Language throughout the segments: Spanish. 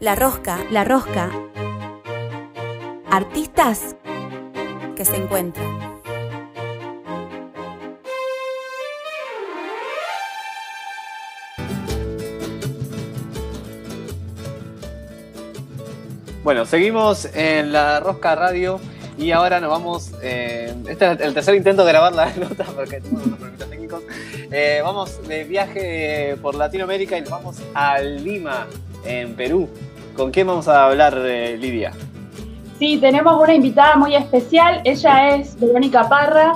La Rosca, La Rosca, artistas que se encuentran. Bueno, seguimos en la Rosca Radio y ahora nos vamos. eh, este es el tercer intento de grabar la nota porque tenemos unos problemas técnicos. Eh, vamos de viaje por Latinoamérica y nos vamos a Lima, en Perú. ¿Con quién vamos a hablar, eh, Lidia? Sí, tenemos una invitada muy especial. Ella es Verónica Parra.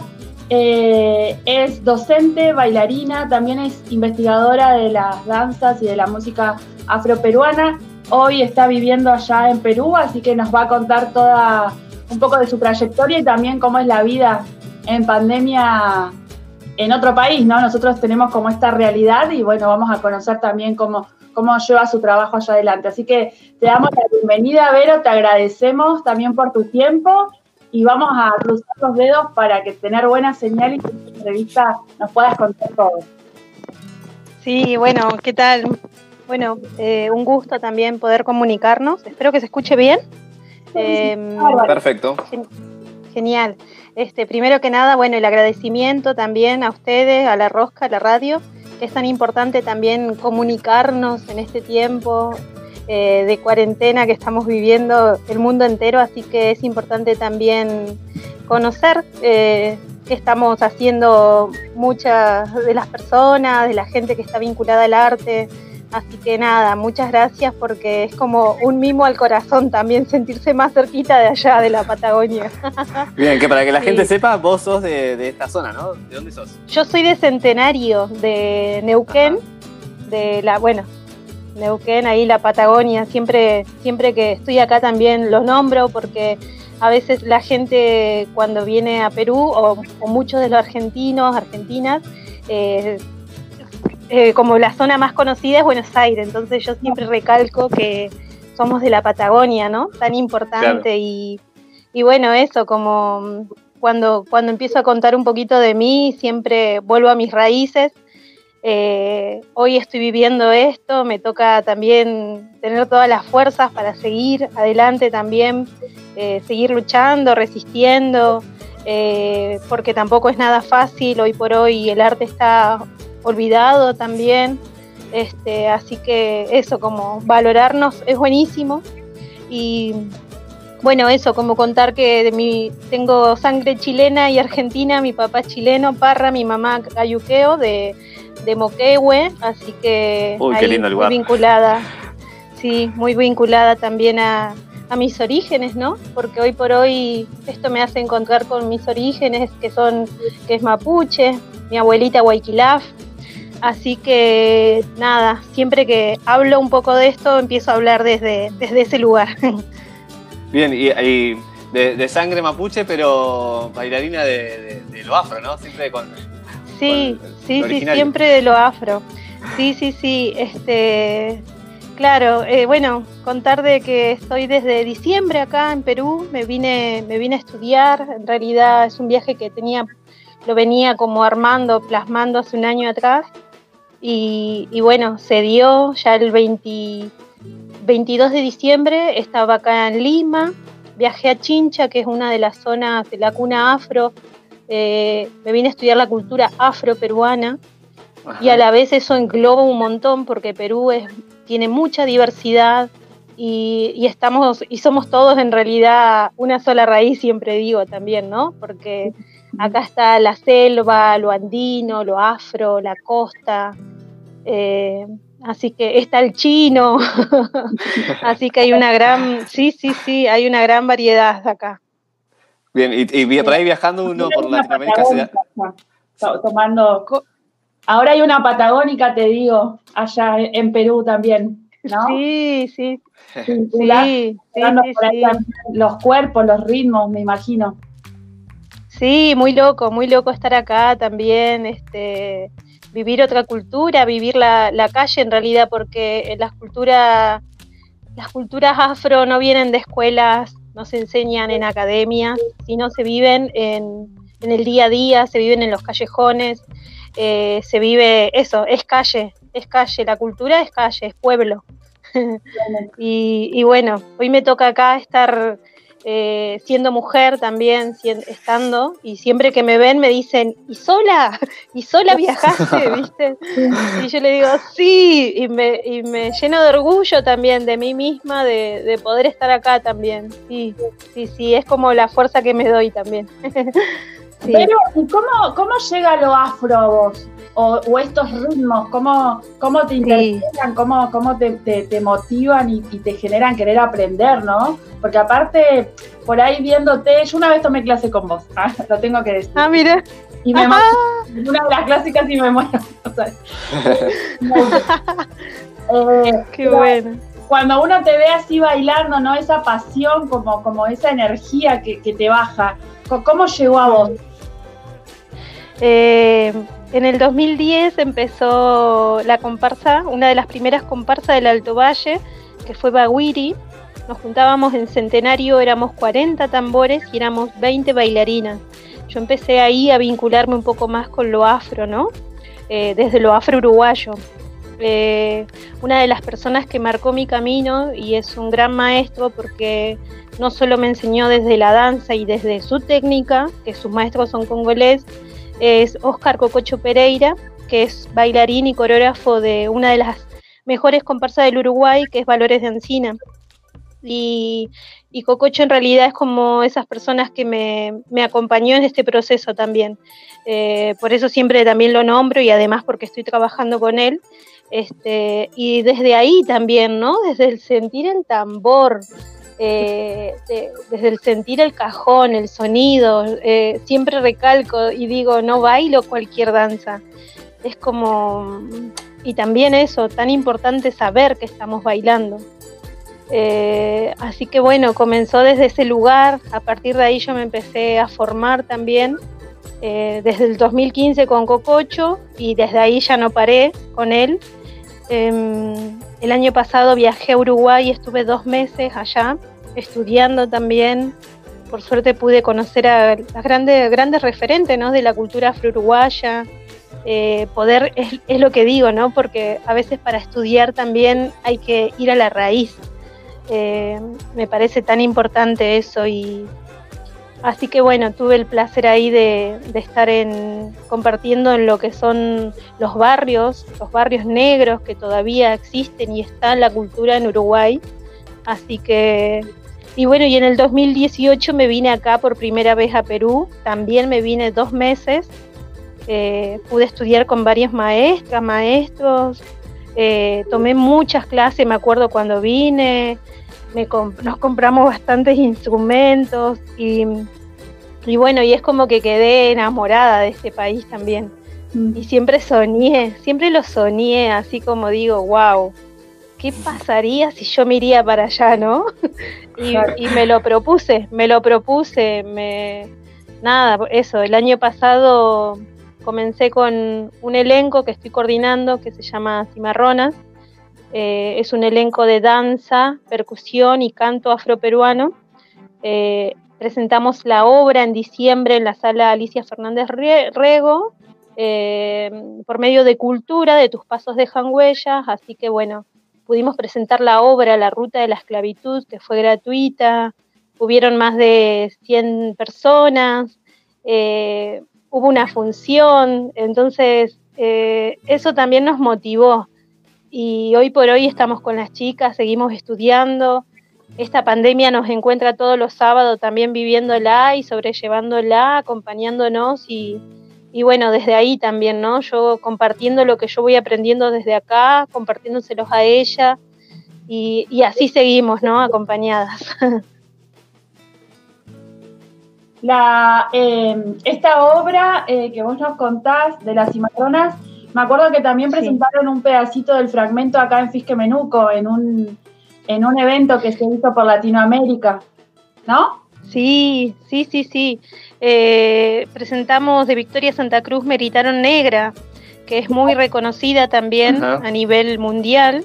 eh, es docente, bailarina, también es investigadora de las danzas y de la música afroperuana. Hoy está viviendo allá en Perú, así que nos va a contar toda un poco de su trayectoria y también cómo es la vida en pandemia en otro país, ¿no? Nosotros tenemos como esta realidad y bueno, vamos a conocer también cómo, cómo lleva su trabajo allá adelante. Así que te damos la bienvenida, Vero, te agradecemos también por tu tiempo y vamos a cruzar los dedos para que tener buena señal y que en esta entrevista nos puedas contar todo. Sí, bueno, ¿qué tal? Bueno, eh, un gusto también poder comunicarnos. Espero que se escuche bien. Bárbaro. Perfecto. Genial. Este, primero que nada, bueno, el agradecimiento también a ustedes, a la Rosca, a la radio, es tan importante también comunicarnos en este tiempo eh, de cuarentena que estamos viviendo el mundo entero, así que es importante también conocer eh, qué estamos haciendo muchas de las personas, de la gente que está vinculada al arte. Así que nada, muchas gracias porque es como un mimo al corazón también sentirse más cerquita de allá, de la Patagonia. Bien, que para que la Sí. gente sepa, vos sos de, de esta zona, ¿no? ¿De dónde sos? Yo soy de Centenario, de Neuquén, de la, bueno, Neuquén, ahí la Patagonia, siempre, siempre que estoy acá también lo nombro porque a veces la gente cuando viene a Perú, o, o muchos de los argentinos, argentinas, eh, eh, como la zona más conocida es Buenos Aires, entonces yo siempre recalco que somos de la Patagonia, ¿no? Tan importante Claro. y, y bueno, eso, como cuando, cuando empiezo a contar un poquito de mí, siempre vuelvo a mis raíces. Eh, hoy estoy viviendo esto, me toca también tener todas las fuerzas para seguir adelante también, eh, seguir luchando, resistiendo, eh, porque tampoco es nada fácil, hoy por hoy el arte está olvidado también, este, así que eso, como valorarnos es buenísimo y bueno, eso, como contar que de mi, tengo sangre chilena y argentina, mi papá es chileno, Parra, mi mamá ayuqueo de, de Moquehue, así que Uy, qué lindo lugar. muy vinculada, sí, muy vinculada también a, a mis orígenes, ¿no? Porque hoy por hoy esto me hace encontrar con mis orígenes, que son, que es mapuche, mi abuelita Guayquilaf, Así que nada, siempre que hablo un poco de esto, empiezo a hablar desde, desde ese lugar. Bien, y, y de, de sangre mapuche, pero bailarina de, de- de lo afro, ¿no? Siempre con. Sí, Con sí, sí, siempre de lo afro. Sí, sí, sí. Este, claro, eh, bueno, contar de que estoy desde diciembre acá en Perú. Me vine, me vine a estudiar. En realidad es un viaje que tenía, lo venía como armando, plasmando hace un año atrás. Y, y bueno, se dio ya el 20 22 de diciembre. Estaba acá en Lima. Viajé a Chincha, que es una de las zonas de la cuna afro eh, me vine a estudiar la cultura afro-peruana y a la vez eso engloba un montón porque Perú es, tiene mucha diversidad y, y estamos y somos todos en realidad una sola raíz, siempre digo también, ¿no? Porque acá está la selva, lo andino, lo afro, la costa, eh, así que está el chino, así que hay una gran, sí, sí, sí, hay una gran variedad acá. Bien, y, y por ahí viajando uno por Latinoamérica se da- tomando. Ahora hay una patagónica, te digo, allá en Perú también, ¿no? Sí, sí, sí, sí, sí, por ahí sí. los cuerpos, los ritmos, me imagino. Sí, muy loco, muy loco estar acá también, este, vivir otra cultura, vivir la, la calle en realidad, porque las culturas, las culturas afro no vienen de escuelas, no se enseñan en academias, sino se viven en, en el día a día, se viven en los callejones, eh, se vive eso, es calle, es calle, la cultura es calle, es pueblo. y, bueno, hoy me toca acá estar eh, siendo mujer también, estando, y siempre que me ven me dicen, ¿y sola? ¿Y sola viajaste? ¿Viste? Y yo le digo, sí, y me, y me lleno de orgullo también de mí misma, de, poder estar acá también. Sí, sí, sí, es como la fuerza que me doy también. Pero, ¿y cómo, cómo llega lo afro a vos? O, estos ritmos, ¿cómo, cómo te interpretan, cómo, cómo te, te, motivan y, te generan querer aprender, ¿no? Porque aparte, por ahí viéndote, yo una vez tomé clase con vos, ¿ah? lo tengo que decir. Ah, mira. Y me en una de las clases casi me muero. eh, Qué bueno. Cuando uno te ve así bailando, ¿no? Esa pasión, como, como esa energía que, que te baja. ¿Cómo llegó a vos? Eh, en el 2010 empezó la comparsa, una de las primeras comparsas del Alto Valle, que fue Baguiri. Nos juntábamos en Centenario, éramos 40 tambores y éramos 20 bailarinas. Yo empecé ahí a vincularme un poco más con lo afro, ¿no? Eh, desde lo afro uruguayo. Eh, una de las personas que marcó mi camino y es un gran maestro porque no solo me enseñó desde la danza y desde su técnica, que sus maestros son congolés, es Oscar Cococho Pereira, que es bailarín y coreógrafo de una de las mejores comparsas del Uruguay, que es Valores de Encina. Y, Cococho en realidad es como esas personas que me, acompañó en este proceso también. Eh, por eso siempre también lo nombro y además porque estoy trabajando con él. Este, y desde ahí también, ¿no? Desde el sentir el tambor, eh, desde el sentir el cajón, el sonido, eh, siempre recalco y digo, no bailo cualquier danza. Es como, y también eso, tan importante saber que estamos bailando. Eh, así que bueno, comenzó desde ese lugar, a partir de ahí yo me empecé a formar también, desde el 2015 con Cococho y desde ahí ya no paré con él. Em, el año pasado viajé a Uruguay y estuve dos meses allá estudiando también. Por suerte pude conocer a las grandes, grandes referentes ¿no? de la cultura afro-uruguaya. Eh, poder, es, lo que digo, ¿no? porque a veces para estudiar también hay que ir a la raíz. Eh, me parece tan importante eso y, Así que bueno, tuve el placer ahí de, estar en, compartiendo en lo que son los barrios, los barrios negros que todavía existen y está la cultura en Uruguay. Así que, y bueno, y en el 2018 me vine acá por primera vez a Perú, también me vine dos meses, eh, pude estudiar con varias maestras, maestros, eh, tomé muchas clases, me acuerdo cuando vine, nos compramos bastantes instrumentos y, y, bueno, y es como que quedé enamorada de este país también. Mm. Y siempre soñé, siempre lo soñé, así como digo, wow, ¿qué pasaría si yo me iría para allá, no? y, y, me lo propuse, me lo propuse, me... Nada, eso, el año pasado comencé con un elenco que estoy coordinando que se llama Cimarronas, eh, es un elenco de danza, percusión y canto afroperuano. Eh, presentamos la obra en diciembre en la sala Alicia Fernández Rego, eh, por medio de cultura, de tus pasos dejan huellas, así que bueno, pudimos presentar la obra La Ruta de la Esclavitud, que fue gratuita, hubieron más de 100 personas, hubo una función, entonces eso también nos motivó y hoy por hoy estamos con las chicas, seguimos estudiando. Esta pandemia nos encuentra todos los sábados también viviéndola y sobrellevándola, acompañándonos y, bueno, desde ahí también, ¿no? Yo compartiendo lo que yo voy aprendiendo desde acá, compartiéndoselos a ella y, así seguimos, ¿no? Acompañadas. La, eh, esta obra eh, que vos nos contás de las cimarronas me acuerdo que también presentaron un pedacito del fragmento acá en Fisque Menuco, en un, en un evento que se hizo por Latinoamérica, ¿no? Sí, sí, sí, sí. Eh, presentamos de Victoria Santa Cruz Meritaron Negra, que es muy reconocida también a nivel mundial.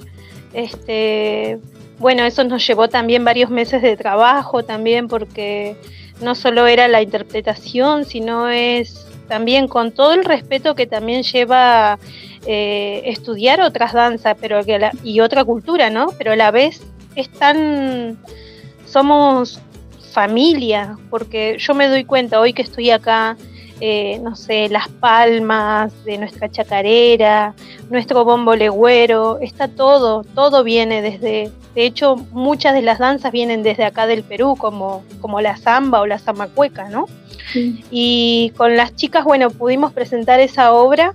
Este, bueno, eso nos llevó también varios meses de trabajo también porque no solo era la interpretación, sino es también con todo el respeto que también lleva eh, estudiar otras danzas pero que y otra cultura, ¿no? Pero a la vez están, somos familia, porque yo me doy cuenta hoy que estoy acá, eh, no sé, las palmas de nuestra chacarera, nuestro bombo legüero, está todo, todo viene desde, de hecho muchas de las danzas vienen desde acá del Perú, como, como la samba o la zamacueca, ¿no? Y con las chicas, bueno, pudimos presentar esa obra.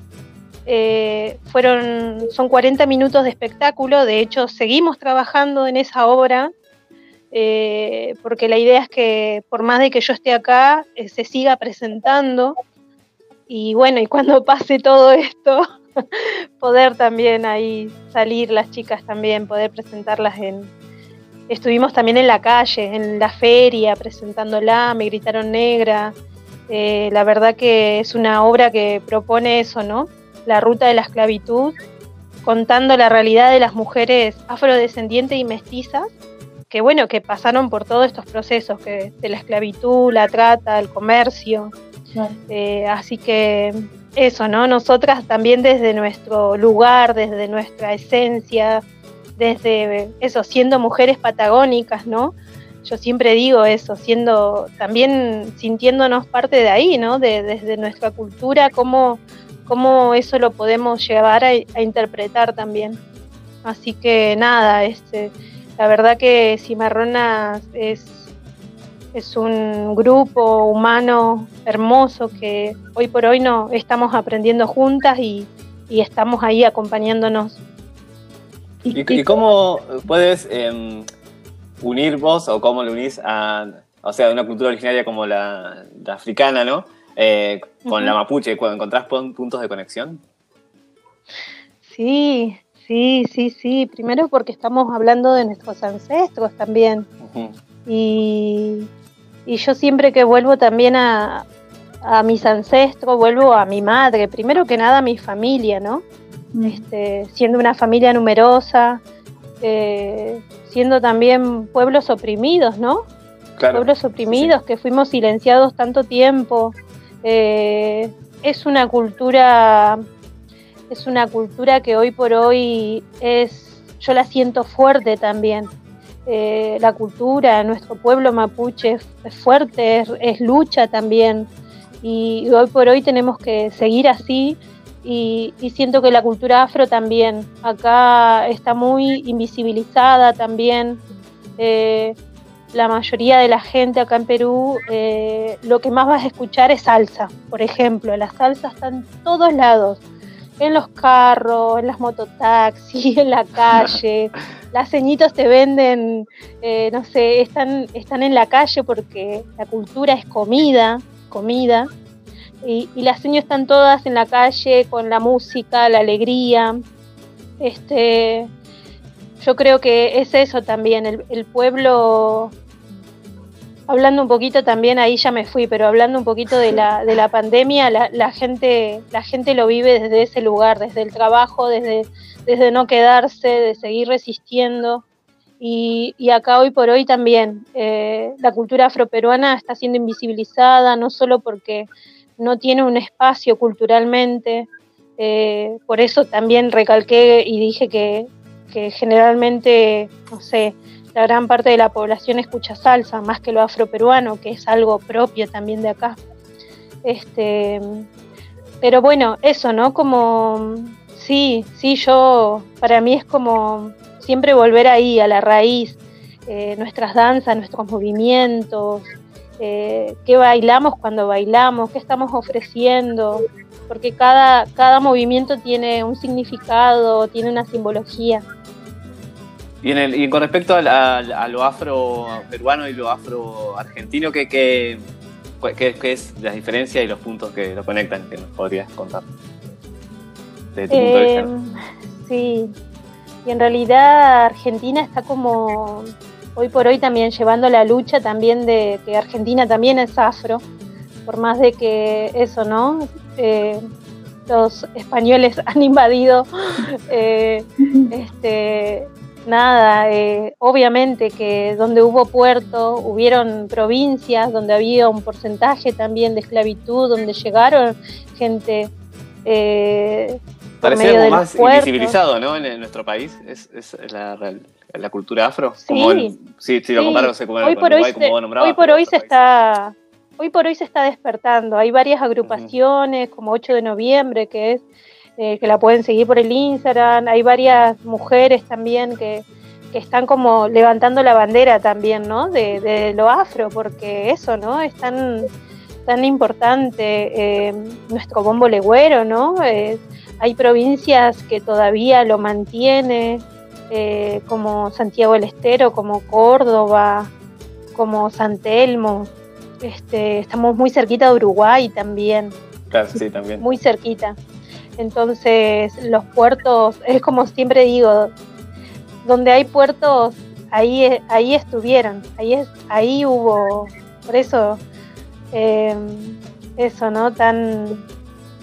Eh, fueron, son 40 minutos de espectáculo, de hecho seguimos trabajando en esa obra, eh, porque la idea es que por más de que yo esté acá, eh, se siga presentando. Y bueno, y cuando pase todo esto, poder también ahí salir las chicas también, poder presentarlas en... Estuvimos también en la calle, en la feria, presentándola, me gritaron negra. Eh, la verdad que es una obra que propone eso, ¿no? La ruta de la esclavitud, contando la realidad de las mujeres afrodescendientes y mestizas, que bueno, que pasaron por todos estos procesos, que de la esclavitud, la trata, el comercio. Eh, así que eso, ¿no? Nosotras también desde nuestro lugar, desde nuestra esencia, desde eso, siendo mujeres patagónicas, ¿no? Yo siempre digo eso, siendo también sintiéndonos parte de ahí, ¿no? De, desde nuestra cultura, cómo, cómo eso lo podemos llevar a, interpretar también. Así que nada, este, la verdad que Cimarronas es es un grupo humano hermoso que hoy por hoy no estamos aprendiendo juntas y, estamos ahí acompañándonos. ¿Y, cómo puedes em, unir vos o cómo lo unís a, o sea, una cultura originaria como la, africana, ¿no? Eh, con la mapuche, cuando encontrás puntos de conexión. Sí, sí, sí, sí. Primero porque estamos hablando de nuestros ancestros también. Y y yo siempre que vuelvo también a, mis ancestros, vuelvo a mi madre, primero que nada a mi familia, ¿no? Mm. Este, siendo una familia numerosa, eh, siendo también pueblos oprimidos, ¿no? Pueblos oprimidos que fuimos silenciados tanto tiempo. Eh, es una cultura, es una cultura que hoy por hoy es, yo la siento fuerte también. Eh, la cultura, nuestro pueblo mapuche es, fuerte, es, lucha también. Y, hoy por hoy tenemos que seguir así. Y, siento que la cultura afro también, acá está muy invisibilizada también. Eh, la mayoría de la gente acá en Perú, eh, lo que más vas a escuchar es salsa, por ejemplo. La salsa está en todos lados en los carros, en las mototaxis, en la calle. Las ceñitos te venden, eh, no sé, están, están en la calle porque la cultura es comida, comida. Y, las señas están todas en la calle con la música, la alegría. Este, yo creo que es eso también, el, el pueblo hablando un poquito también, ahí ya me fui, pero hablando un poquito de la, de la pandemia, la, gente, la gente lo vive desde ese lugar, desde el trabajo, desde, desde no quedarse, de seguir resistiendo. Y, acá hoy por hoy también eh, la cultura afroperuana está siendo invisibilizada, no solo porque no tiene un espacio culturalmente, eh, por eso también recalqué y dije que, que generalmente, no sé, la gran parte de la población escucha salsa, más que lo afroperuano, que es algo propio también de acá. Este, pero bueno, eso, ¿no? Como, sí, sí, yo, para mí es como siempre volver ahí, a la raíz, eh, nuestras danzas, nuestros movimientos, eh, qué bailamos cuando bailamos, qué estamos ofreciendo, porque cada, cada movimiento tiene un significado, tiene una simbología. Y, con respecto a, lo afro-peruano y lo afro-argentino, ¿qué, qué, es la diferencia y los puntos que lo conectan que nos podrías contar? De tu punto de vista. Em, sí, y en realidad Argentina está como hoy por hoy también llevando la lucha también de que Argentina también es afro, por más de que eso, ¿no? Eh, los españoles han invadido eh, este, nada, eh, obviamente que donde hubo puerto, hubieron provincias donde había un porcentaje también de esclavitud, donde llegaron gente, eh, Parece más invisibilizado, ¿no? En, nuestro país es, es la, la, cultura afro. Sí, como sí, sí, lo comparo, como hoy por hoy se, Hoy por hoy se está... Hoy por hoy se está despertando. Hay varias agrupaciones, como 8 de noviembre, que es eh, que la pueden seguir por el Instagram. Hay varias mujeres también que, que están como levantando la bandera también, ¿no? De, de lo afro, porque eso, ¿no? Es tan, tan importante eh, nuestro bombo legüero, ¿no? Eh, hay provincias que todavía lo mantiene, eh, como Santiago del Estero, como Córdoba, como San Telmo. Este, estamos muy cerquita de Uruguay también. Claro, sí, también. Muy cerquita. Entonces, los puertos, es como siempre digo, donde hay puertos, ahí, ahí estuvieron, ahí, es, ahí hubo, por eso, em, eso, ¿no? Tan,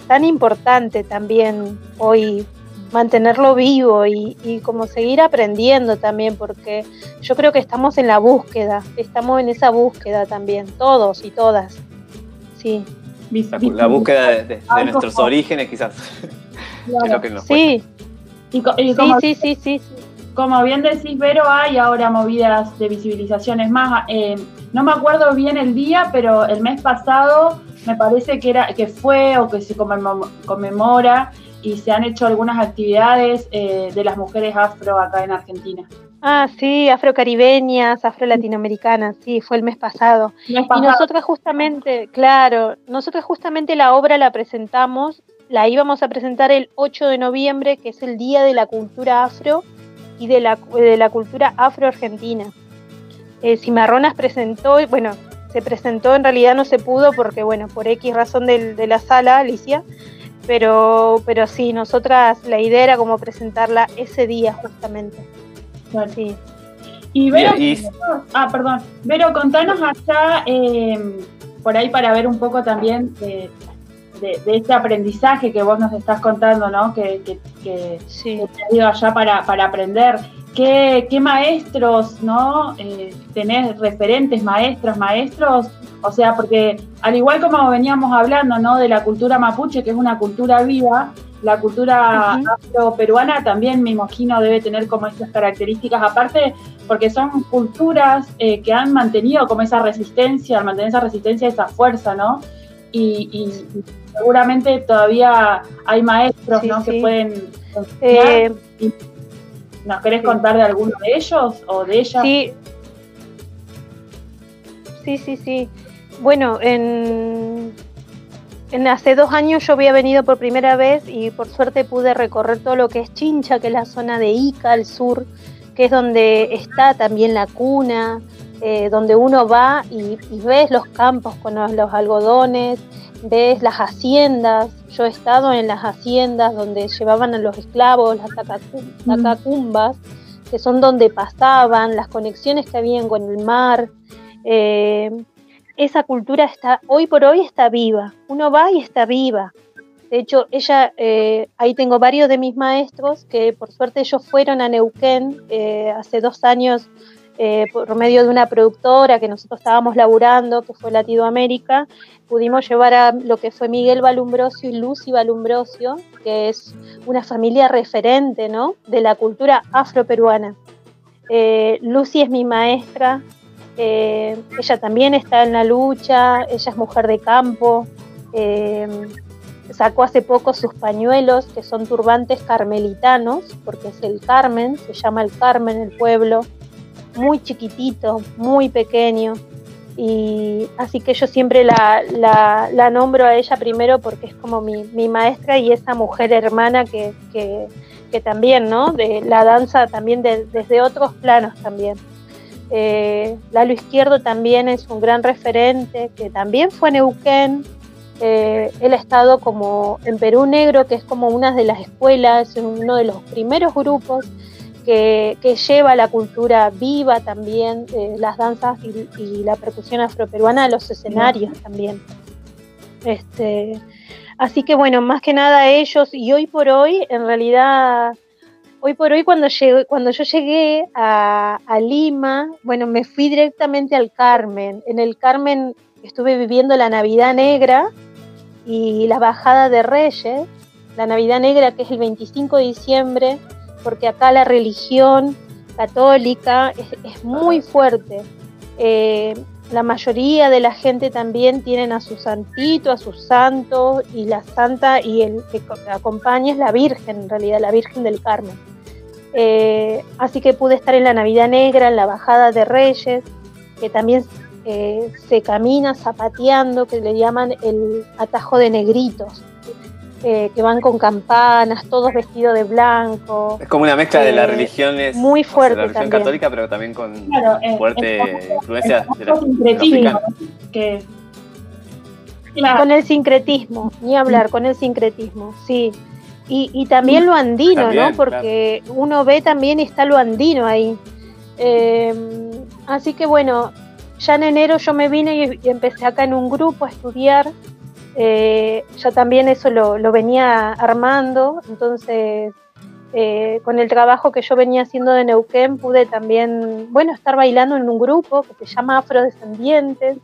tan importante también hoy mantenerlo vivo y, y, como seguir aprendiendo también, porque yo creo que estamos en la búsqueda, estamos en esa búsqueda también, todos y todas. Sí. La, búsqueda de, nuestros orígenes, quizás. sí. sí, sí, sí, sí, como bien decís, Vero, hay ahora movidas de visualizaciones más. Eh, no me acuerdo bien el día, pero el mes pasado me parece que era que fue o que se conmemora y se han hecho algunas actividades eh, de las mujeres afro acá en Argentina. Ah, sí, afrocaribeñas, afro-latinoamericanas, sí, fue el mes pasado. Y nosotros justamente, claro, nosotros justamente la obra la presentamos, la íbamos a presentar el 8 de noviembre, que es el Día de la Cultura Afro, y de la, de la cultura afro-argentina. Eh, Cimarronas presentó, bueno, se presentó, en realidad no se pudo porque, bueno, por X razón de, la sala, Alicia, pero, pero sí, nosotras la idea era como presentarla ese día justamente. Sí. Y Vero, ah, perdón, Vero, contanos allá, eh, por ahí para ver un poco también eh, de, este aprendizaje que vos nos estás contando, ¿no? Que, que, que, te ido allá para, para aprender. ¿Qué, ¿Qué, maestros, ¿no? Eh, tenés referentes, maestros, maestros? O sea, porque al igual como veníamos hablando, ¿no? De la cultura mapuche, que es una cultura viva, la cultura afro-peruana también me imagino debe tener como estas características, aparte porque son culturas eh, que han mantenido como esa resistencia, al mantener esa resistencia, esa fuerza, ¿no? y, seguramente todavía hay maestros ¿no? que pueden eh, ¿Nos querés contar de alguno de ellos o de ellas? Sí, sí, sí. sí. Bueno, en, en hace dos años yo había venido por primera vez y por suerte pude recorrer todo lo que es Chincha, que es la zona de Ica, al sur, que es donde está también la cuna, eh, donde uno va y, ves los campos con los, algodones, ves las haciendas. Yo he estado en las haciendas donde llevaban a los esclavos, las tacacumbas, que son donde pasaban, las conexiones que habían con el mar. Eh, esa cultura está, hoy por hoy está viva. Uno va y está viva. De hecho, ella, eh, ahí tengo varios de mis maestros que por suerte ellos fueron a Neuquén hace dos años eh, por medio de una productora que nosotros estábamos laburando, que fue Latido América, pudimos llevar a lo que fue Miguel Balumbrosio y Lucy Balumbrosio, que es una familia referente ¿no? de la cultura afroperuana. Eh, Lucy es mi maestra, eh, ella también está en la lucha, ella es mujer de campo, sacó hace poco sus pañuelos, que son turbantes carmelitanos, porque es el Carmen, se llama el Carmen el pueblo, muy chiquitito, muy pequeño. Y así que yo siempre la, nombro a ella primero porque es como mi, maestra y esa mujer hermana que, que, también, ¿no? De la danza también desde otros planos también. Eh, Lalo Izquierdo también es un gran referente, que también fue Neuquén. Eh, él ha estado como en Perú Negro, que es como una de las escuelas, uno de los primeros grupos que, lleva la cultura viva también, eh, las danzas y, la percusión afroperuana a los escenarios también. Este, así que bueno, más que nada ellos, y hoy por hoy, en realidad, hoy por hoy cuando, llegué, cuando yo llegué a, a Lima, bueno, me fui directamente al Carmen. En el Carmen estuve viviendo la Navidad Negra y la Bajada de Reyes, la Navidad Negra, que es el 25 de diciembre, porque acá la religión católica es, muy fuerte. Eh, la mayoría de la gente también tienen a su santito, a sus santos, y la santa y el que acompaña es la Virgen, en realidad, la Virgen del Carmen. Eh, así que pude estar en la Navidad Negra, en la Bajada de Reyes, que también eh, se camina zapateando, que le llaman el atajo de negritos. Eh, que van con campanas, todos vestidos de blanco. Es como una mezcla de las religiones. Muy fuerte. la religión católica, pero también con fuerte influencia de la que Con el sincretismo, ni hablar, con el sincretismo, sí. Y, también lo andino, ¿no? Porque uno ve también está lo andino ahí. Em, así que bueno, ya en enero yo me vine y, empecé acá en un grupo a estudiar. Eh, ya también eso lo, venía armando, entonces eh, con el trabajo que yo venía haciendo de Neuquén pude también, bueno, estar bailando en un grupo que se llama Afrodescendientes.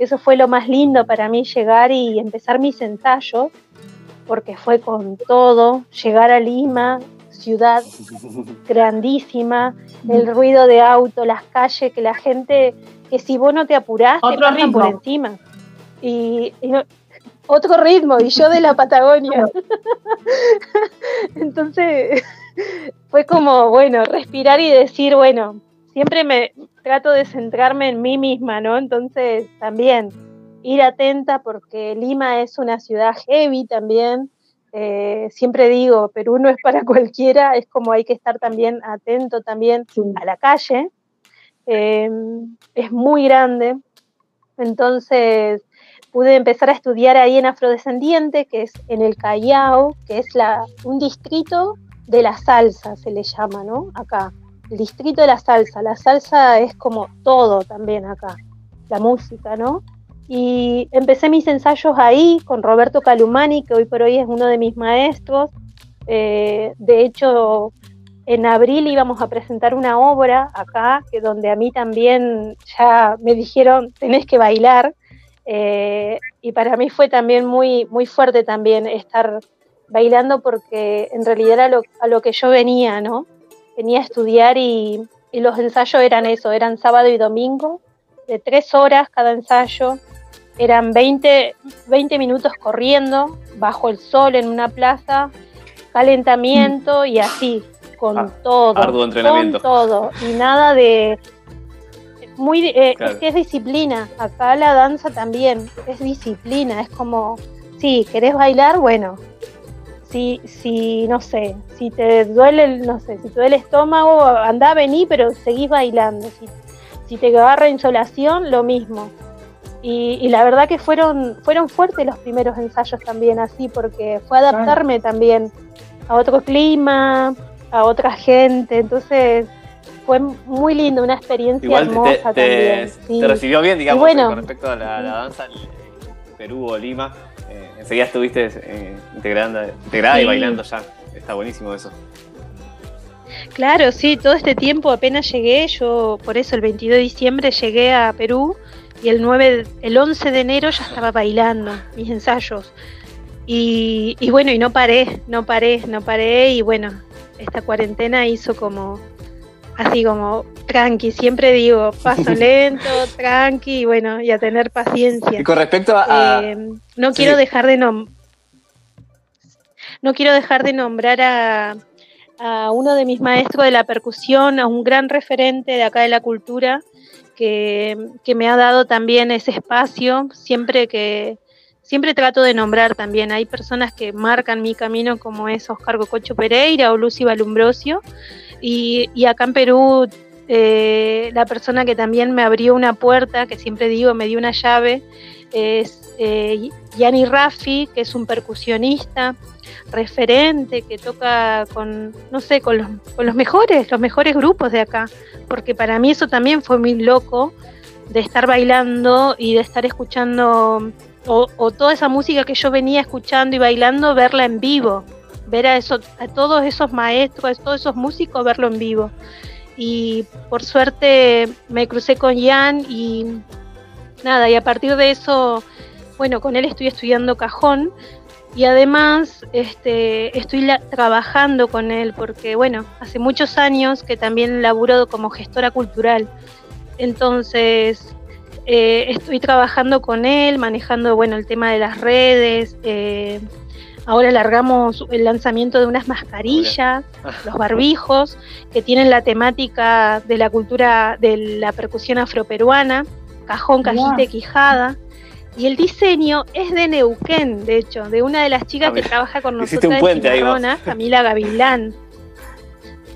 Eso fue lo más lindo para mí llegar y empezar mis ensayos porque fue con todo, llegar a Lima, ciudad grandísima, el ruido de auto, las calles, que la gente, que si vos no te apurás, te pasan por encima. Y, otro ritmo, y yo de la Patagonia. Entonces, fue como, bueno, respirar y decir, bueno, siempre me trato de centrarme en mí misma, ¿no? Entonces, también ir atenta porque Lima es una ciudad heavy también. Eh, siempre digo, Perú no es para cualquiera, es como hay que estar también atento también a la calle. Em, es muy grande. Entonces pude empezar a estudiar ahí en Afrodescendiente, que es en el Callao, que es la, un distrito de la salsa, se le llama, ¿no? Acá, el distrito de la salsa. La salsa es como todo también acá, la música, ¿no? Y empecé mis ensayos ahí con Roberto Calumani, que hoy por hoy es uno de mis maestros. Eh, de hecho, en abril íbamos a presentar una obra acá, que donde a mí también ya me dijeron, tenés que bailar. Eh, y para mí fue también muy, muy fuerte también estar bailando porque en realidad era lo, a lo que yo venía, ¿no? Venía a estudiar y, y los ensayos eran eso, eran sábado y domingo, de tres horas cada ensayo eran 20, 20 minutos corriendo bajo el sol en una plaza, calentamiento y así, con ah, todo. Con todo. Y nada de. Muy, eh, es que es disciplina. Acá la danza también es disciplina. Es como, si querés bailar, bueno. Si, si, no sé, si te duele, no sé, si te duele el estómago, anda, vení, pero seguís bailando. Si, si te agarra insolación, lo mismo y, la verdad que fueron, fueron fuertes los primeros ensayos también así, porque fue adaptarme también a otro clima, a otra gente, entonces fue muy lindo, una experiencia hermosa te, también. Te recibió bien, digamos, con respecto a la, danza en Perú o Lima. Eh, enseguida estuviste eh, integrada y bailando ya. Está buenísimo eso. Claro, sí, todo este tiempo apenas llegué, yo por eso el 22 de diciembre llegué a Perú y el 9, el 11 de enero ya estaba bailando mis ensayos. Y, bueno, y no paré, no paré, no paré y bueno, esta cuarentena hizo como así como tranqui, siempre digo paso lento, tranqui y bueno, y a tener paciencia. Y con respecto a... Eh, no quiero dejar de no quiero dejar de nombrar a, a uno de mis maestros de la percusión, a un gran referente de acá de la cultura, que, me ha dado también ese espacio, siempre que siempre trato de nombrar también, hay personas que marcan mi camino como es Oscar Cocho Pereira o Lucy Balumbrosio, y, y acá en Perú eh, la persona que también me abrió una puerta, que siempre digo, me dio una llave, es eh, Yanni Raffi, que es un percusionista referente que toca con, no sé, con los, con los mejores, los mejores grupos de acá, porque para mí eso también fue muy loco de estar bailando y de estar escuchando o, toda esa música que yo venía escuchando y bailando, verla en vivo, ver a, eso, a todos esos maestros, a todos esos músicos, verlo en vivo. Y por suerte me crucé con Jan y nada, y a partir de eso, bueno, con él estoy estudiando cajón y además este, estoy trabajando con él porque, bueno, hace muchos años que también laburo como gestora cultural. Entonces, eh, estoy trabajando con él, manejando, bueno, el tema de las redes. Eh, ahora largamos el lanzamiento de unas mascarillas, los barbijos, que tienen la temática de la cultura de la percusión afroperuana, cajón, cajita y quijada. Y el diseño es de Neuquén, de hecho, de una de las chicas ah, que trabaja con nosotros en Cimarrona, Camila Gavilán.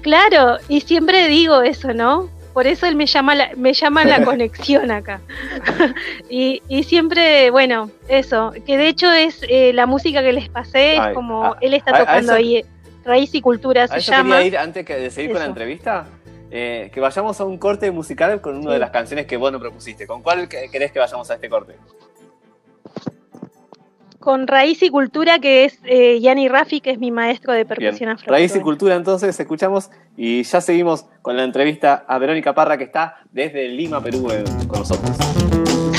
Claro, y siempre digo eso, ¿no? Por eso él me llama la, me llama la conexión acá. y, siempre, bueno, eso, que de hecho es eh, la música que les pasé, es como él está tocando ahí, Raíz y Cultura se llama. Ir, antes de seguir con la entrevista, eh, que vayamos a un corte musical con una de las canciones que vos nos propusiste. ¿Con cuál querés que vayamos a este corte? Con Raíz y Cultura, que es eh, Yanni Rafi, que es mi maestro de percusión afro. Raíz y Cultura, entonces, escuchamos y ya seguimos con la entrevista a Verónica Parra, que está desde Lima, Perú, eh, con nosotros.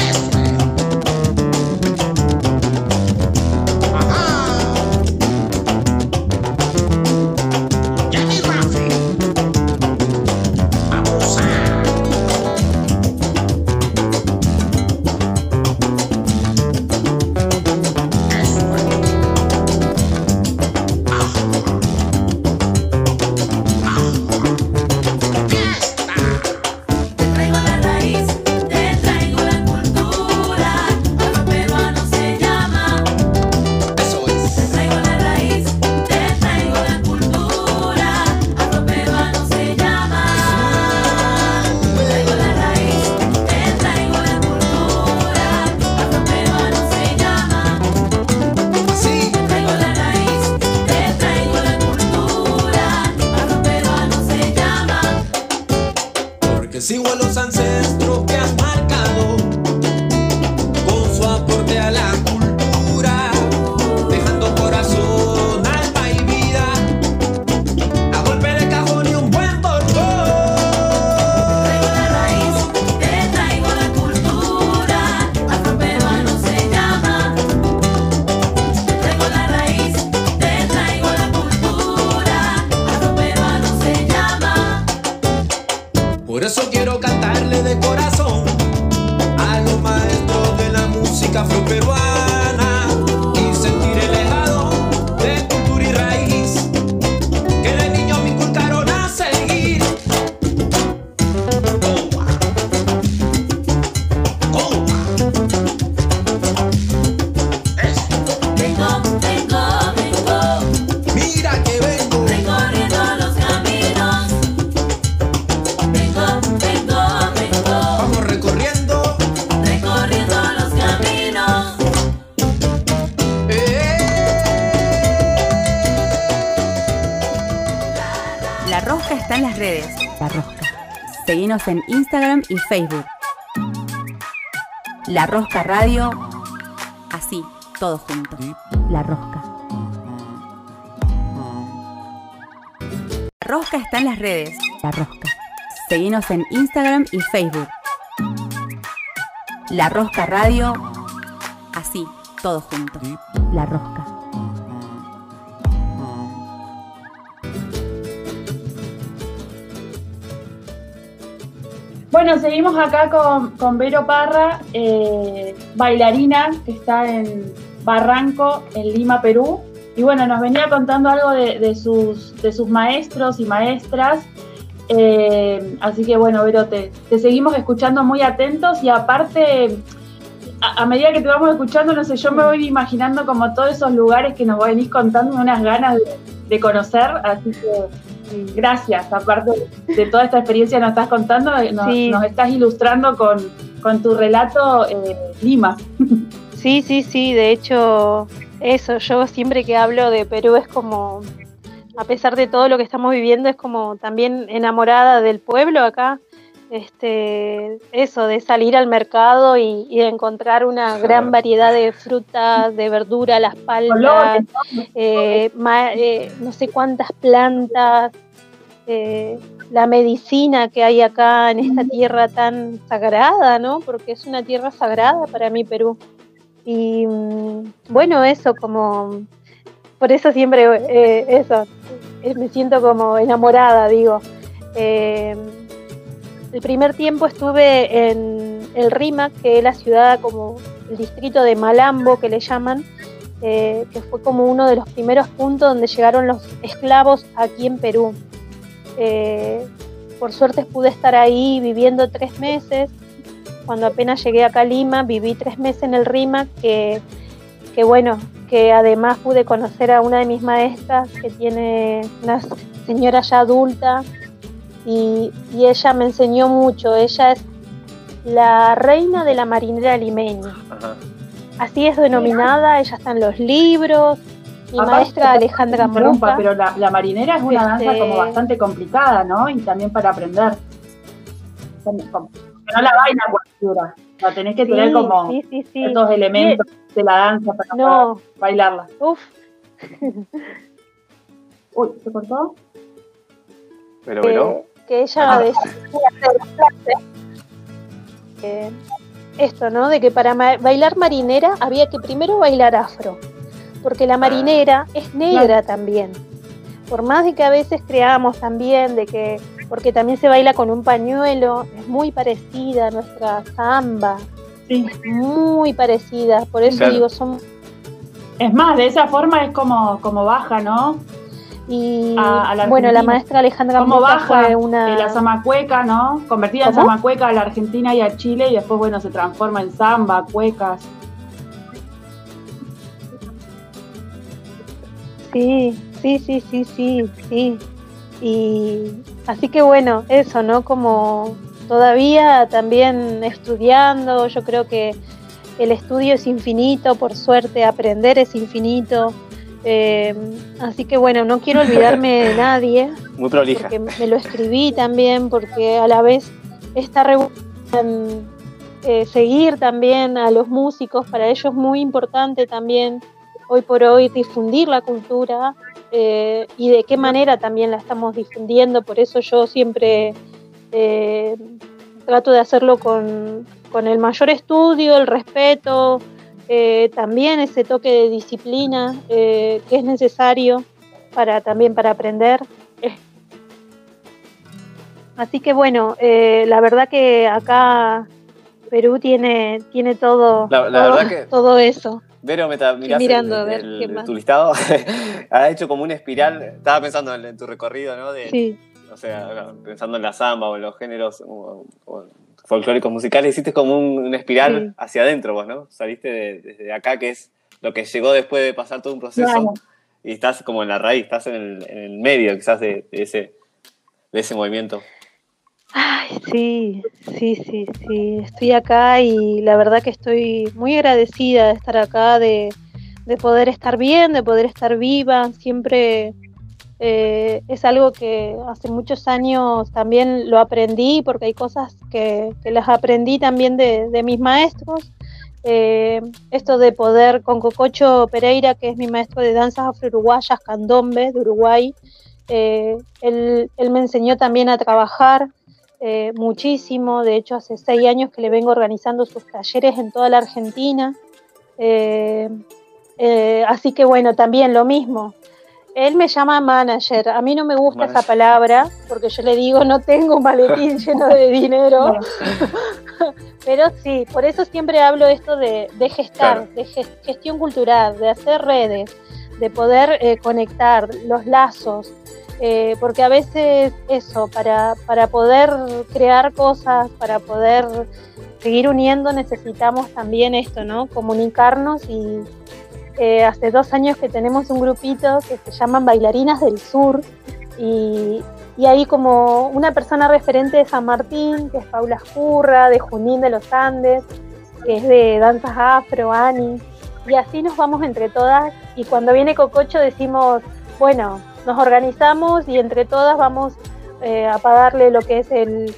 En Instagram y Facebook. La Rosca Radio, así, todo junto. La Rosca. La Rosca está en las redes. La Rosca. Seguinos en Instagram y Facebook. La Rosca Radio, así, todo junto. La Rosca. Bueno, seguimos acá con, Vero Parra, eh, bailarina que está en Barranco, en Lima, Perú. Y bueno, nos venía contando algo de, sus, de sus maestros y maestras. Eh, así que bueno, Vero, te, seguimos escuchando muy atentos y aparte, a, medida que te vamos escuchando, no sé, yo me voy imaginando como todos esos lugares que nos venís contando unas ganas de, de conocer. Así que gracias, aparte de toda esta experiencia que nos estás contando, nos, estás ilustrando con, tu relato eh, Lima. Sí, sí, sí, de hecho, eso, yo siempre que hablo de Perú es como, a pesar de todo lo que estamos viviendo, es como también enamorada del pueblo acá. Este, eso, de salir al mercado y, encontrar una gran variedad de frutas, de verdura, las palmas, eh, eh, no sé cuántas plantas, eh, la medicina que hay acá en esta tierra tan sagrada, ¿no? Porque es una tierra sagrada para mí Perú. Y mm, bueno, eso como, por eso siempre, eh, eso, me siento como enamorada, digo. Eh, el primer tiempo estuve en el Rímac, que es la ciudad como el distrito de Malambo, que le llaman, que fue como uno de los primeros puntos donde llegaron los esclavos aquí en Perú. por suerte pude estar ahí viviendo tres meses cuando apenas llegué acá a Lima, viví tres meses en el RIMA, que, que bueno, que además pude conocer a una de mis maestras que tiene una señora ya adulta y, ella me enseñó mucho. Ella es la reina de la marinera limeña. Así es denominada, ella está en los libros. Mi maestra Alejandra Morupa. Pero la, marinera es una danza como este bastante complicada, ¿no? Y también para aprender no la baila cualquiera. La tenés que tener como estos elementos de la danza para bailarla. Uf. Uy, ¿se cortó? Pero, pero. Que, ella decía eh, esto, ¿no? De que para bailar marinera había que primero bailar afro, porque la ah. marinera es negra también. Por más de que a veces creamos también de que porque también se baila con un pañuelo, es muy parecida a nuestra samba, sí. muy parecida, por eso digo, son... Es más, de esa forma es como, como baja, ¿no? Y bueno, la maestra Alejandra como baja fue una... de la zamacueca, ¿no? Convertida en zamacueca a la Argentina y a Chile y después, bueno, se transforma en samba, cuecas. Sí, sí, sí, sí, sí, sí. Y así que bueno, eso, ¿no? Como todavía también estudiando, yo creo que el estudio es infinito, por suerte aprender es infinito. Eh, así que bueno, no quiero olvidarme de nadie. Muy prolija. Porque me lo escribí también, porque a la vez está en eh, seguir también a los músicos, para ellos es muy importante también hoy por hoy difundir la cultura eh, y de qué manera también la estamos difundiendo. Por eso yo siempre eh, trato de hacerlo con, el mayor estudio, el respeto, eh, también ese toque de disciplina que es necesario para también para aprender. Así que bueno, la verdad que acá Perú tiene, tiene todo, todo eso. Vero, me está mirando a ver tu listado. ha hecho como una espiral. Estaba pensando en, tu recorrido, ¿no? De, sí. O sea, pensando en la samba o en los géneros folclóricos musicales, hiciste como una espiral hacia adentro vos, ¿no? Saliste desde acá, que es lo que llegó después de pasar todo un proceso. Y estás como en la raíz, estás en el, en el medio quizás de, ese, de ese movimiento. Ay, sí, sí, sí, sí. Estoy acá y la verdad que estoy muy agradecida de estar acá, de, poder estar bien, de poder estar viva. Siempre eh, es algo que hace muchos años también lo aprendí, porque hay cosas que, las aprendí también de, mis maestros. Eh, esto de poder con Cococho Pereira, que es mi maestro de danzas afro-uruguayas, candombe de Uruguay, eh, él, él me enseñó también a trabajar muchísimo, de hecho hace seis años que le vengo organizando sus talleres en toda la Argentina. Así que bueno, también lo mismo. Él me llama manager, a mí no me gusta esa palabra porque yo le digo no tengo un maletín lleno de dinero, pero sí, por eso siempre hablo esto de, gestar, de gestión cultural, de hacer redes, de poder conectar los lazos, eh, porque a veces eso, para, para poder crear cosas, para poder seguir uniendo, necesitamos también esto, ¿no? Comunicarnos y eh, hace dos años que tenemos un grupito que se llaman Bailarinas del Sur y, y ahí como una persona referente de San Martín, que es Paula Escurra, de Junín de los Andes, que es de danzas afro, Ani, y así nos vamos entre todas y cuando viene Cococho decimos, bueno, nos organizamos y entre todas vamos eh, a pagarle lo que es el,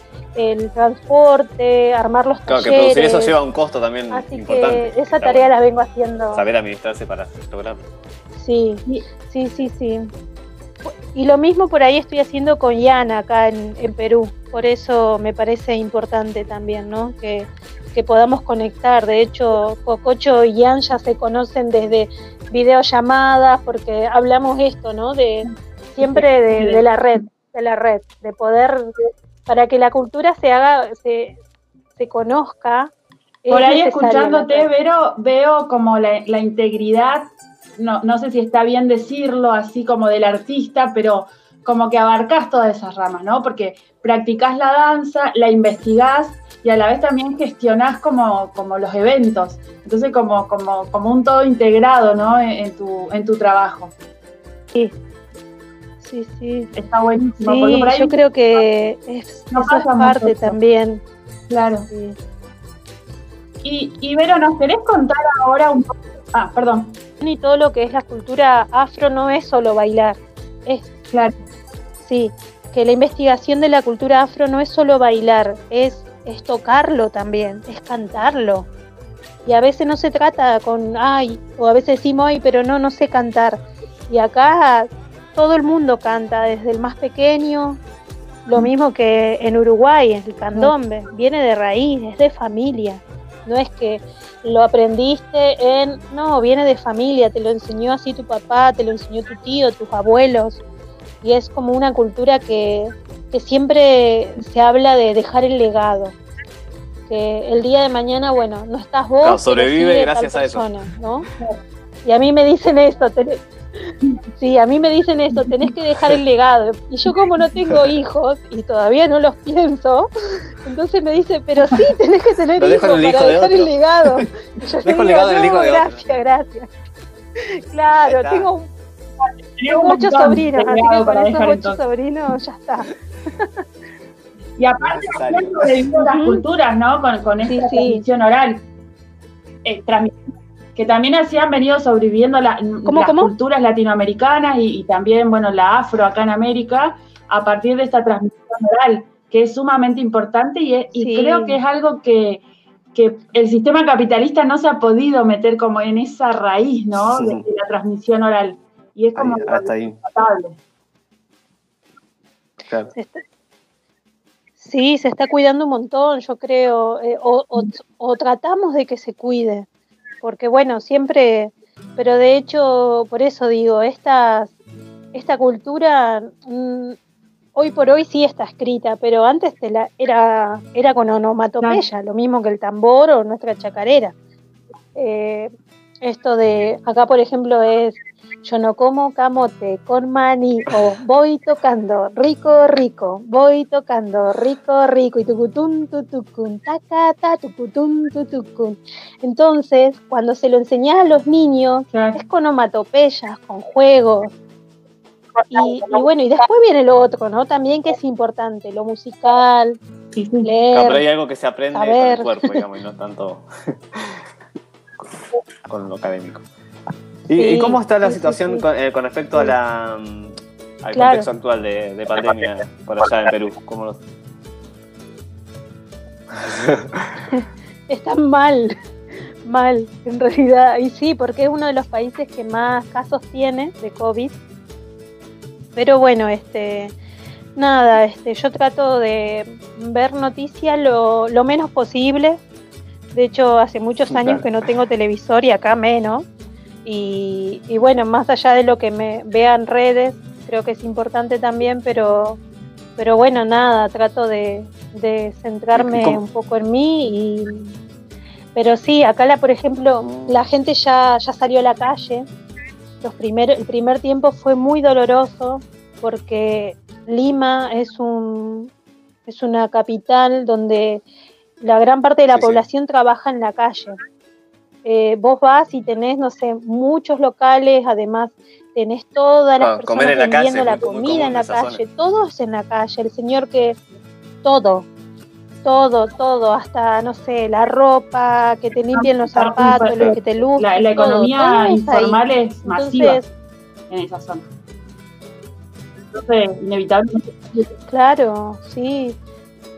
transporte, armar los Claro, que producir eso lleva un costo también Así Que esa tarea la vengo haciendo. Saber administrarse para lograrlo. Sí, sí, sí, sí. Y lo mismo por ahí estoy haciendo con Yana acá en, Perú. Por eso me parece importante también, ¿no? Que, que podamos conectar. De hecho, Cococho y Ian ya se conocen desde videollamadas, porque hablamos esto, ¿no? De siempre de, la red, de la red, de poder, para que la cultura se haga, se, se conozca. Por ahí escuchándote, Vero, veo como la, la integridad, no, no sé si está bien decirlo así como del artista, pero como que abarcás todas esas ramas, ¿no? Porque practicás la danza, la investigás y a la vez también gestionás como, como los eventos. Entonces, como, como, como un todo integrado, ¿no? En, tu, en tu trabajo. Sí. Sí, sí. Está buenísimo. Sí, yo creo que es, eso es parte también. Claro. Sí. Y, y Vero, ¿nos querés contar ahora un poco? Ah, perdón. Y todo lo que es la cultura afro no es solo bailar, es claro. Sí, que la investigación de la cultura afro no es solo bailar, es, es tocarlo también, es cantarlo. Y a veces no se trata con, ay, o a veces decimos, ay, pero no, no sé cantar. Y acá todo el mundo canta, desde el más pequeño, lo mismo que en Uruguay, el candombe, viene de raíz, es de familia. No es que lo aprendiste en, no, viene de familia, te lo enseñó así tu papá, te lo enseñó tu tío, tus abuelos y es como una cultura que, siempre se habla de dejar el legado. Que el día de mañana, bueno, no estás vos. sobrevive gracias a eso. ¿no? Y a mí me dicen esto, sí, a mí me dicen esto, tenés que dejar el legado. Y yo como no tengo hijos y todavía no los pienso, entonces me dice, pero sí, tenés que tener hijos para dejar el legado. yo Dejo el legado del hijo de Gracias, gracias. Claro, tengo tengo muchos sobrinos, así que con esos ocho sobrinos ya está. Y aparte, de las culturas, ¿no? Con, con esta transmisión oral. Eh, que también así han venido sobreviviendo las culturas latinoamericanas y, también, bueno, la afro acá en América, a partir de esta transmisión oral, que es sumamente importante y, y creo que es algo que, que, el sistema capitalista no se ha podido meter como en esa raíz, ¿no? de la transmisión oral. Y es como hasta ahí. Sí, se está cuidando un montón, yo creo, eh, o, tratamos de que se cuide, porque bueno, siempre, pero de hecho, por eso digo, esta, esta cultura mm, hoy por hoy sí está escrita, pero antes la, era, era con onomatopeya, lo mismo que el tambor o nuestra chacarera. Eh, esto de, acá por ejemplo es yo no como camote con maní o voy tocando rico, rico, voy tocando rico, rico y tucutun, tutucun, tacata, tucutun, tutucun. Entonces, cuando se lo enseñas a los niños, es con omatopeyas, con juegos. Y, bueno, y después viene lo otro, ¿no? También que es importante, lo musical, leer. pero hay algo que se aprende con el cuerpo, digamos, y no tanto con lo académico. ¿Y, cómo está la situación eh, con, respecto a la, mm, al contexto actual de, pandemia por allá en Perú? ¿Cómo lo... Está mal, mal, en realidad. Y sí, porque es uno de los países que más casos tiene de COVID. Pero bueno, este, nada, este, yo trato de ver noticias lo, lo menos posible. De hecho, hace muchos años que no tengo televisor y acá menos. Y, bueno, más allá de lo que me vean redes, creo que es importante también, pero, pero bueno, nada, trato de, centrarme un poco en mí. Y, pero sí, acá, la, por ejemplo, la gente ya, ya salió a la calle. Los primer, el primer tiempo fue muy doloroso porque Lima es, un, es una capital donde la gran parte de la población trabaja en la calle. Eh, vos vas y tenés, no sé, muchos locales, además tenés todas las personas vendiendo la, comida en la calle, todos en la calle, el señor que, todo, todo, todo, hasta, no sé, la ropa, que te limpien los zapatos, lo que te luzcan. La, economía informal es masiva en esa zona. Entonces, inevitablemente. Claro, sí.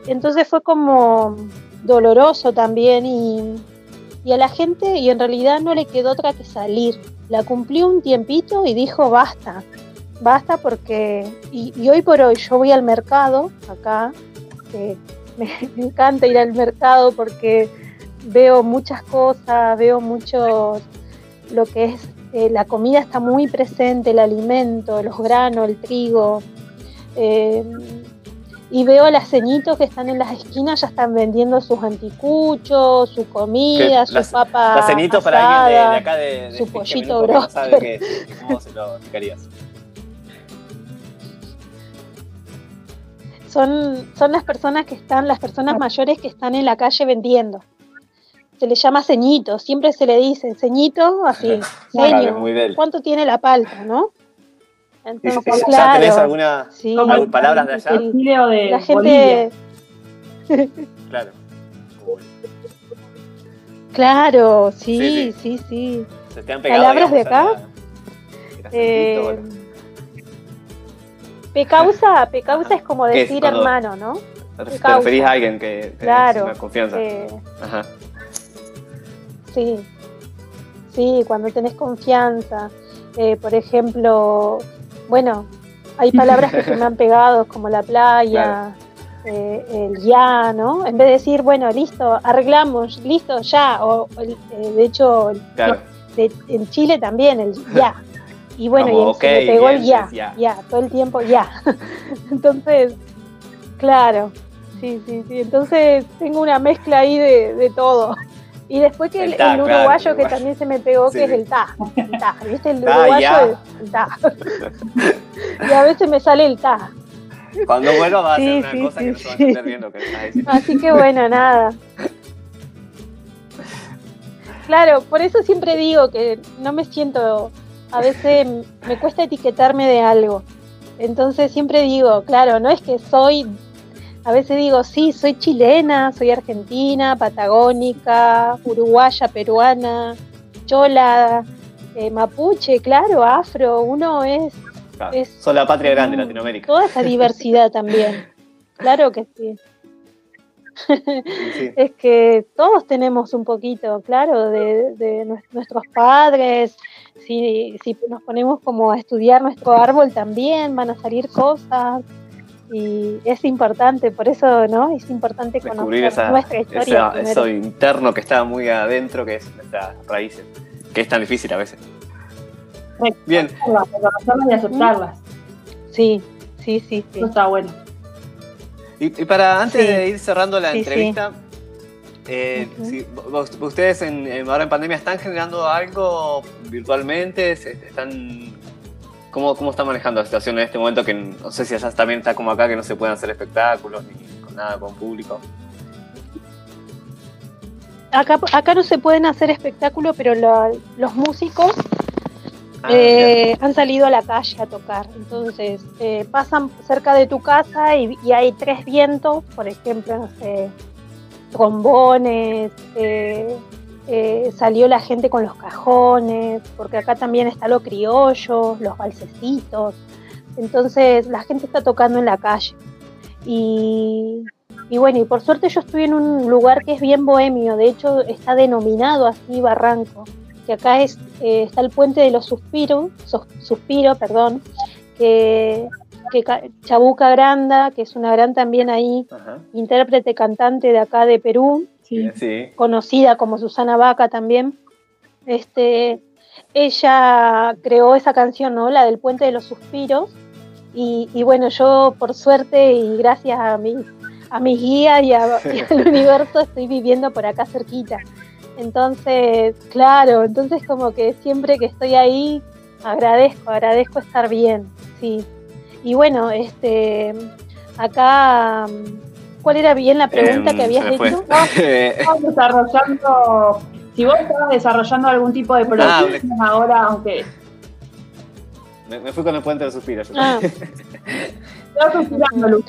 Entonces fue como doloroso también y y a la gente y en realidad no le quedó otra que salir. La cumplió un tiempito y dijo basta, basta porque, y, hoy por hoy yo voy al mercado acá, que me, encanta ir al mercado porque veo muchas cosas, veo mucho lo que es eh, la comida está muy presente, el alimento, los granos, el trigo. Eh, y veo las ceñitos que están en las esquinas, ya están vendiendo sus anticuchos, su comida, su papa. Las ceñitos para alguien de, acá de, su pollito grosso. No cómo se lo explicarías. Son, son las personas que están, las personas mayores que están en la calle vendiendo se le llama ceñito, siempre se le dice ceñito, así, ceño. ¿Cuánto tiene la palta, no? Entonces, ¿Ya tenés alguna, sí, palabras de allá? de la gente... claro. Claro, sí, sí, sí. ¿Se te han pegado, ¿Palabras de acá? Eh, pecausa, pecausa es como decir hermano, ¿no? Te referís a alguien que, que claro, confianza. Eh, Ajá. Sí, sí, cuando tenés confianza. Eh, por ejemplo, bueno, hay palabras que se me han pegado, como la playa, eh, el ya, ¿no? En vez de decir, bueno, listo, arreglamos, listo, ya. O, eh, de hecho, en Chile también, el ya. Y bueno, y se me pegó el ya, ya, todo el tiempo ya. Entonces, claro, sí, sí, sí. Entonces tengo una mezcla ahí de, de todo. Y después que el, uruguayo que también se me pegó, que es el ta. El ta, ¿viste? El uruguayo es el ta. y a veces me sale el ta. Cuando vuelva va a ser una cosa que no se va a entender bien lo que estás diciendo. Así que bueno, nada. Claro, por eso siempre digo que no me siento, a veces me cuesta etiquetarme de algo. Entonces siempre digo, claro, no es que soy a veces digo, sí, soy chilena, soy argentina, patagónica, uruguaya, peruana, chola, eh, mapuche, claro, afro, uno es... es Son la patria grande de Latinoamérica. Toda esa diversidad también, claro que sí. es que todos tenemos un poquito, claro, de, nuestros padres. Si, si, nos ponemos como a estudiar nuestro árbol también, van a salir cosas y es importante, por eso no es importante conocer nuestra historia. eso interno que está muy adentro, que es nuestras raíces, que es tan difícil a veces. Bien. Reconocerlas y aceptarlas. Sí, sí, sí, sí. Eso está bueno. Y, para antes de ir cerrando la entrevista, eh, ustedes en, ahora en pandemia están generando algo virtualmente, están ¿Cómo, ¿Cómo está manejando la situación en este momento que no sé si allá también está como acá que no se pueden hacer espectáculos ni con nada con público? Acá, acá no se pueden hacer espectáculos, pero los músicos ah, eh, han salido a la calle a tocar. Entonces eh, pasan cerca de tu casa y, hay tres vientos, por ejemplo, no sé, trombones, eh, eh, salió la gente con los cajones, porque acá también está lo criollo, los balsecitos. Entonces la gente está tocando en la calle. Y, bueno, y por suerte yo estoy en un lugar que es bien bohemio, de hecho está denominado así Barranco, que acá es, eh, está el puente de los suspiros, suspiro, perdón, que, Chabuca Granda, que es una gran también ahí, intérprete cantante de acá de Perú, conocida como Susana Vaca también. Este, ella creó esa canción, ¿no? La del Puente de los Suspiros. Y, bueno, yo por suerte y gracias a mi, a mis guías y, al universo estoy viviendo por acá cerquita. Entonces, claro, entonces como que siempre que estoy ahí agradezco, agradezco estar bien, sí. Y bueno, este, acá ¿Cuál era bien la pregunta que em, habías dicho? Estamos desarrollando, si vos estabas desarrollando algún tipo de ah, proyecto ahora, aunque... Me, fui con el puente de suspiros. Ah. Estaba suspirando, Lu.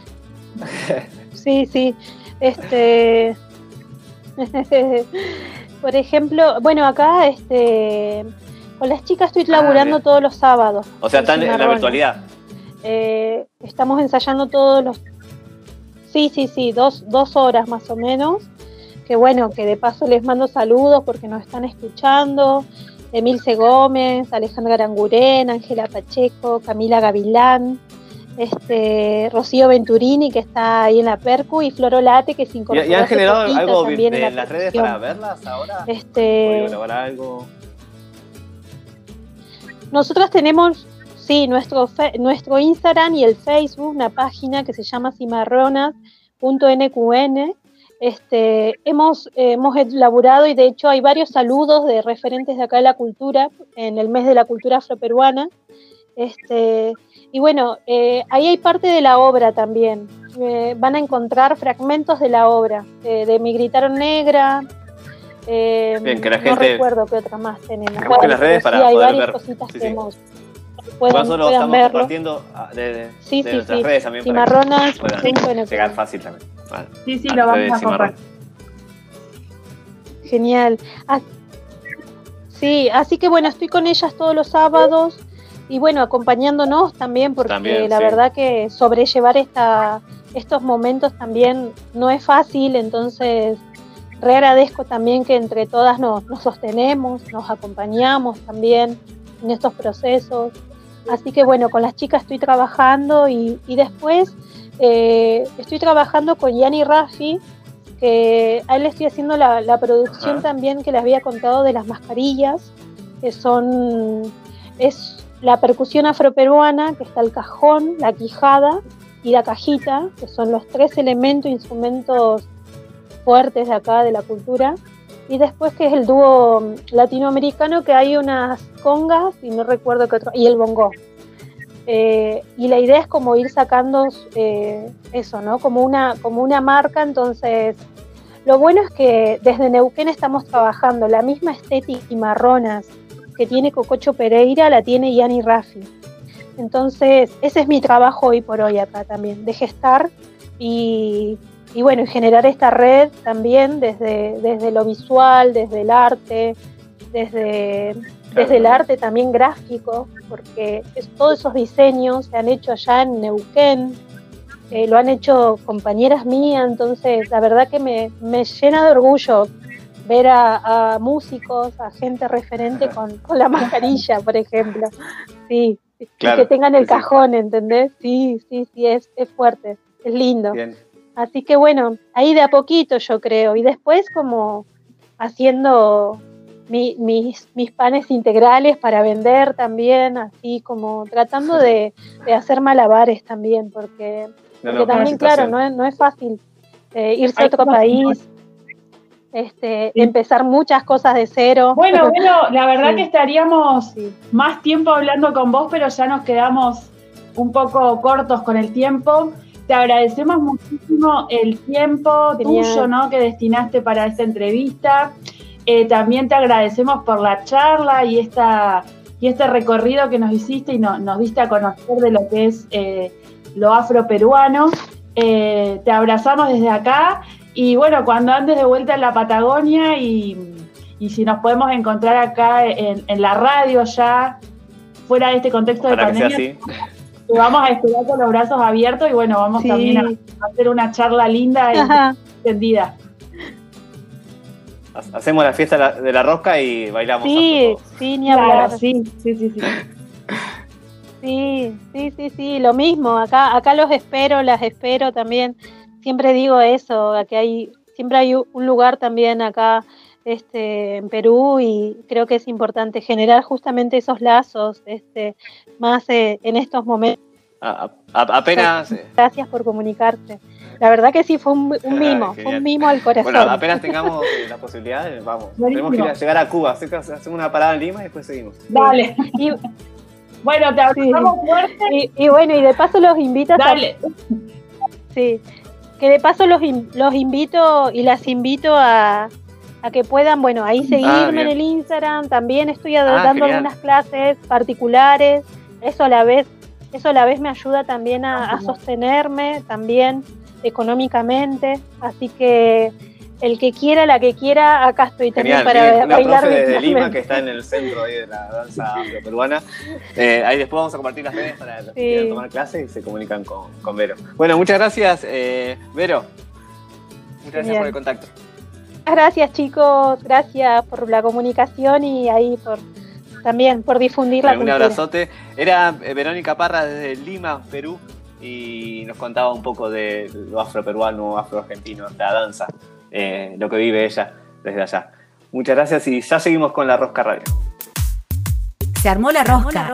Sí, sí. Este... Por ejemplo, bueno, acá este con las chicas estoy ah, laburando todos los sábados. O sea, están en la virtualidad. Eh, estamos ensayando todos los Sí, sí, sí, dos, dos horas más o menos. Que bueno, que de paso les mando saludos porque nos están escuchando. Emilce Gómez, Alejandra Aranguren, Ángela Pacheco, Camila Gavilán, este, Rocío Venturini, que está ahí en la Percu, y Florolate, que se incorporó. ¿Y, han generado algo en, en las redes para verlas ahora? Este, grabar algo? Nosotros tenemos, sí, nuestro, nuestro Instagram y el Facebook, una página que se llama cimarronas.nqn. Este, hemos, hemos elaborado y de hecho hay varios saludos de referentes de acá de la cultura en el mes de la cultura afroperuana. Este, y bueno, eh, ahí hay parte de la obra también. Eh, van a encontrar fragmentos de la obra, eh, de Mi Gritaron Negra. Bien, que la gente, no recuerdo qué otra más tenemos. Las redes para hay poder varias ver. cositas Sí, que sí. hemos. Nosotros Puedan, lo puedan estamos verlo. compartiendo ah, de, de- Sí, de sí, nuestras sí. redes también. para que Cimarronas. puedan llegar fácil también. Vale. Sí, sí, A lo vamos a compartir. Genial. Ah, sí, así que bueno, estoy con ellas todos los sábados y bueno, acompañándonos también porque También, la sí. verdad que sobrellevar esta, estos momentos también no es fácil, entonces re agradezco también que entre todas nos, nos sostenemos, nos acompañamos también en estos procesos. Así que bueno, con las chicas estoy trabajando y, y después eh, estoy trabajando con Yani Rafi, que a él le estoy haciendo la, la producción Ajá. también que les había contado de las mascarillas, que son, es la percusión afroperuana, que está el cajón, la quijada y la cajita, que son los tres elementos, instrumentos fuertes de acá de la cultura. Y después que es el dúo latinoamericano, que hay unas congas y no recuerdo qué otro, y el bongo. Eh, y la idea es como ir sacando eh, eso, ¿no? Como una, como una marca, entonces lo bueno es que desde Neuquén estamos trabajando la misma estética y marronas que tiene Cococho Pereira, la tiene Yani Rafi. Entonces, ese es mi trabajo hoy por hoy acá también, de gestar y, y bueno, y generar esta red también desde, desde lo visual, desde el arte, desde, desde el arte también gráfico, porque es- todos esos diseños se han hecho allá en Neuquén, eh, lo han hecho compañeras mías, entonces la verdad que me, me llena de orgullo ver a, a músicos, a gente referente con, con la mascarilla, por ejemplo. Sí, y Claro, que tengan el sí. cajón, ¿entendés? Sí, sí, sí, es, es fuerte, es lindo. Bien. Así que bueno, ahí de a poquito yo creo. Y después como haciendo mi- mis, mis panes integrales para vender también, así como tratando de, de hacer malabares también, porque, No, porque no, también, claro, no es, no es fácil eh, irse a otro país, este, Sí. empezar muchas cosas de cero. Bueno, bueno, la verdad Sí. que estaríamos Sí. más tiempo hablando con vos, pero ya nos quedamos un poco cortos con el tiempo. Te agradecemos muchísimo el tiempo Genial. tuyo, ¿no? Que destinaste para esta entrevista. Eh, también te agradecemos por la charla y esta y este recorrido que nos hiciste y no- nos diste a conocer de lo que es eh, lo afroperuano. Eh, te abrazamos desde acá y bueno, cuando andes de vuelta en la Patagonia y, y si nos podemos encontrar acá en, en la radio ya, fuera de este contexto de Para que sea pandemia, vamos a esperar con los brazos abiertos y bueno, vamos Sí. también a hacer una charla linda y Ajá. extendida. Hacemos la fiesta de la- rosca y bailamos. Sí, sí, ni hablar. Claro, sí, sí, sí, sí. Sí, sí, sí, sí, lo mismo. Acá, acá los espero, las espero también. Siempre digo eso, que hay, siempre hay un lugar también acá, este, en Perú y creo que es importante generar justamente esos lazos, este, más eh, en estos momentos. A- a- apenas. eh, Gracias por comunicarte. La verdad que sí fue un, un mimo, fue un mimo al corazón. Bueno, apenas tengamos eh, la posibilidad, vamos. Buenísimo. Tenemos que ir a llegar a Cuba. Hacemos una parada en Lima y después seguimos. Dale. Y, Bueno, te abrazamos fuerte. y- y bueno, y de paso los invito a Dale. Sí, que de paso los, los invito y las invito a, a que puedan, bueno, ahí seguirme en el Instagram, también estoy Ah, dando genial. algunas clases particulares, eso a la vez, eso a la vez me ayuda también a, a sostenerme también económicamente, así que el que quiera, la que quiera, acá estoy también Genial. para una bailar profe desde virtualmente. Lima que está en el centro ahí de la danza afroperuana. Eh, ahí después vamos a compartir las redes para los que quieran tomar clases y se comunican con, con Vero. Bueno, muchas gracias, eh, Vero. Muchas gracias por el contacto. Gracias chicos, gracias por la comunicación y ahí por también por difundir la un cultura. abrazote. Era eh, Verónica Parra desde Lima, Perú. y nos contaba un poco de lo afroperuano, afroargentino, la danza, eh, lo que vive ella desde allá. Muchas gracias y ya seguimos con la Rosca Radio. Se armó la rosca.